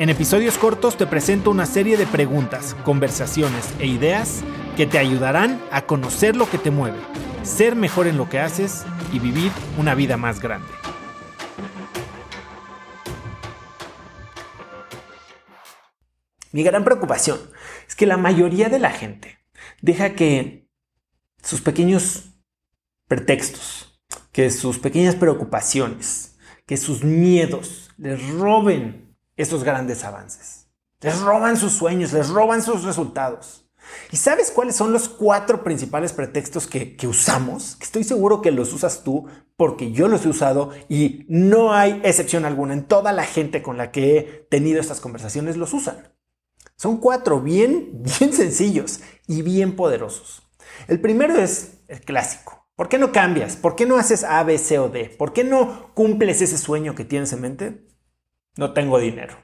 En episodios cortos te presento una serie de preguntas, conversaciones e ideas que te ayudarán a conocer lo que te mueve, ser mejor en lo que haces y vivir una vida más grande. Mi gran preocupación es que la mayoría de la gente deja que sus pequeños pretextos, que sus pequeñas preocupaciones, que sus miedos les roben esos grandes avances. Les roban sus sueños, les roban sus resultados. ¿Y sabes cuáles son los cuatro principales pretextos que, usamos? Que estoy seguro que los usas tú porque yo los he usado y no hay excepción alguna. En toda la gente con la que he tenido estas conversaciones los usan. Son cuatro bien, bien sencillos y bien poderosos. El primero es el clásico. ¿Por qué no cambias? ¿Por qué no haces A, B, C o D? ¿Por qué no cumples ese sueño que tienes en mente? No tengo dinero.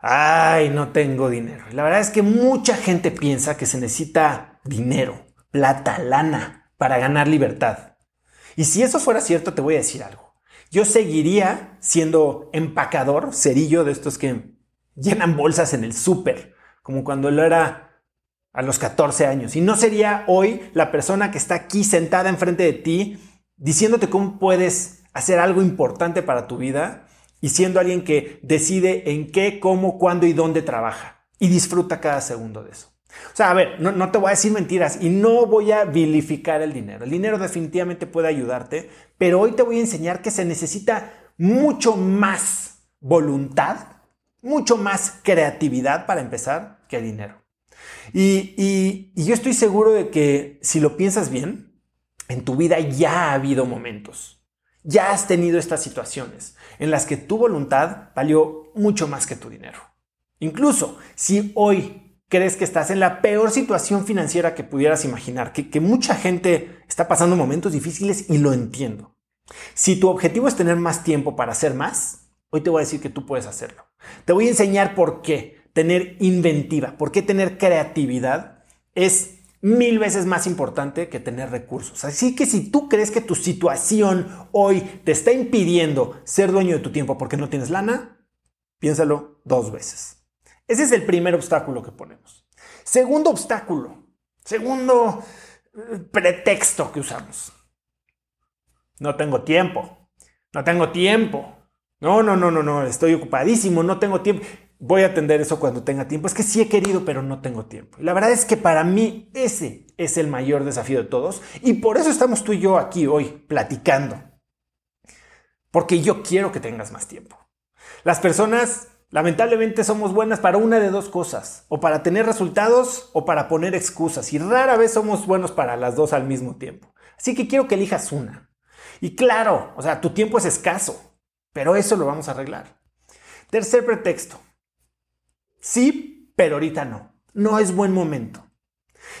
Ay, no tengo dinero. La verdad es que mucha gente piensa que se necesita dinero, plata, lana para ganar libertad. Y si eso fuera cierto, te voy a decir algo. Yo seguiría siendo empacador, cerillo de estos que llenan bolsas en el súper, como cuando lo era a los 14 años. Y no sería hoy la persona que está aquí sentada enfrente de ti diciéndote cómo puedes hacer algo importante para tu vida y siendo alguien que decide en qué, cómo, cuándo y dónde trabaja y disfruta cada segundo de eso. O sea, a ver, no, te voy a decir mentiras y no voy a vilificar el dinero. El dinero definitivamente puede ayudarte, pero hoy te voy a enseñar que se necesita mucho más voluntad, mucho más creatividad para empezar que el dinero. y yo estoy seguro de que si lo piensas bien, en tu vida ya ha habido momentos ya has tenido estas situaciones en las que tu voluntad valió mucho más que tu dinero. Incluso si hoy crees que estás en la peor situación financiera que pudieras imaginar, que, mucha gente está pasando momentos difíciles y lo entiendo. Si tu objetivo es tener más tiempo para hacer más, hoy te voy a decir que tú puedes hacerlo. Te voy a enseñar por qué tener inventiva, por qué tener creatividad es mil veces más importante que tener recursos. Así que si tú crees que tu situación hoy te está impidiendo ser dueño de tu tiempo porque no tienes lana, piénsalo dos veces. Ese es el primer obstáculo que ponemos. Segundo obstáculo, segundo eh, pretexto que usamos. No tengo tiempo. No tengo tiempo. No, no, no, no, no, estoy ocupadísimo, no tengo tiempo voy a atender eso cuando tenga tiempo. Es que sí he querido, pero no tengo tiempo. La verdad es que para mí ese es el mayor desafío de todos. Y por eso estamos tú y yo aquí hoy platicando. Porque yo quiero que tengas más tiempo. Las personas lamentablemente somos buenas para una de dos cosas. O para tener resultados o para poner excusas. Y rara vez somos buenos para las dos al mismo tiempo. Así que quiero que elijas una. Y claro, o sea, tu tiempo es escaso. Pero eso lo vamos a arreglar. Tercer pretexto. Sí, pero ahorita no. No es buen momento.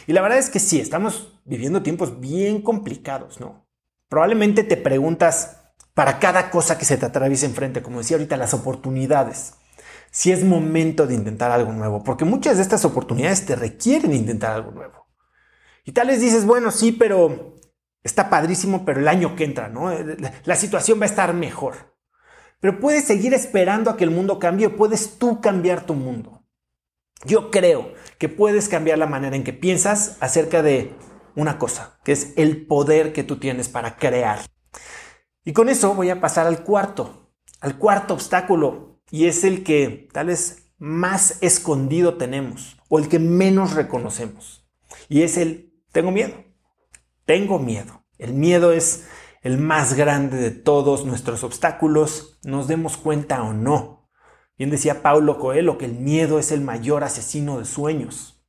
Y la verdad es que sí, estamos viviendo tiempos bien complicados, ¿no? Probablemente te preguntas para cada cosa que se te atraviesa enfrente, como decía ahorita, las oportunidades. Si es momento de intentar algo nuevo, porque muchas de estas oportunidades te requieren intentar algo nuevo. Y tal vez dices, bueno, sí, pero está padrísimo, pero el año que entra, ¿no? La situación va a estar mejor. Pero puedes seguir esperando a que el mundo cambie o puedes tú cambiar tu mundo. Yo creo que puedes cambiar la manera en que piensas acerca de una cosa, que es el poder que tú tienes para crear. Y con eso voy a pasar al cuarto, al cuarto obstáculo, y es el que tal vez más escondido tenemos o el que menos reconocemos. Y es el tengo miedo. Tengo miedo. El miedo es el más grande de todos nuestros obstáculos, nos demos cuenta o no. Bien decía Paulo Coelho que el miedo es el mayor asesino de sueños.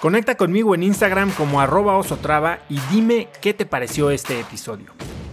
Conecta conmigo en Instagram como arroba osotrava y dime qué te pareció este episodio.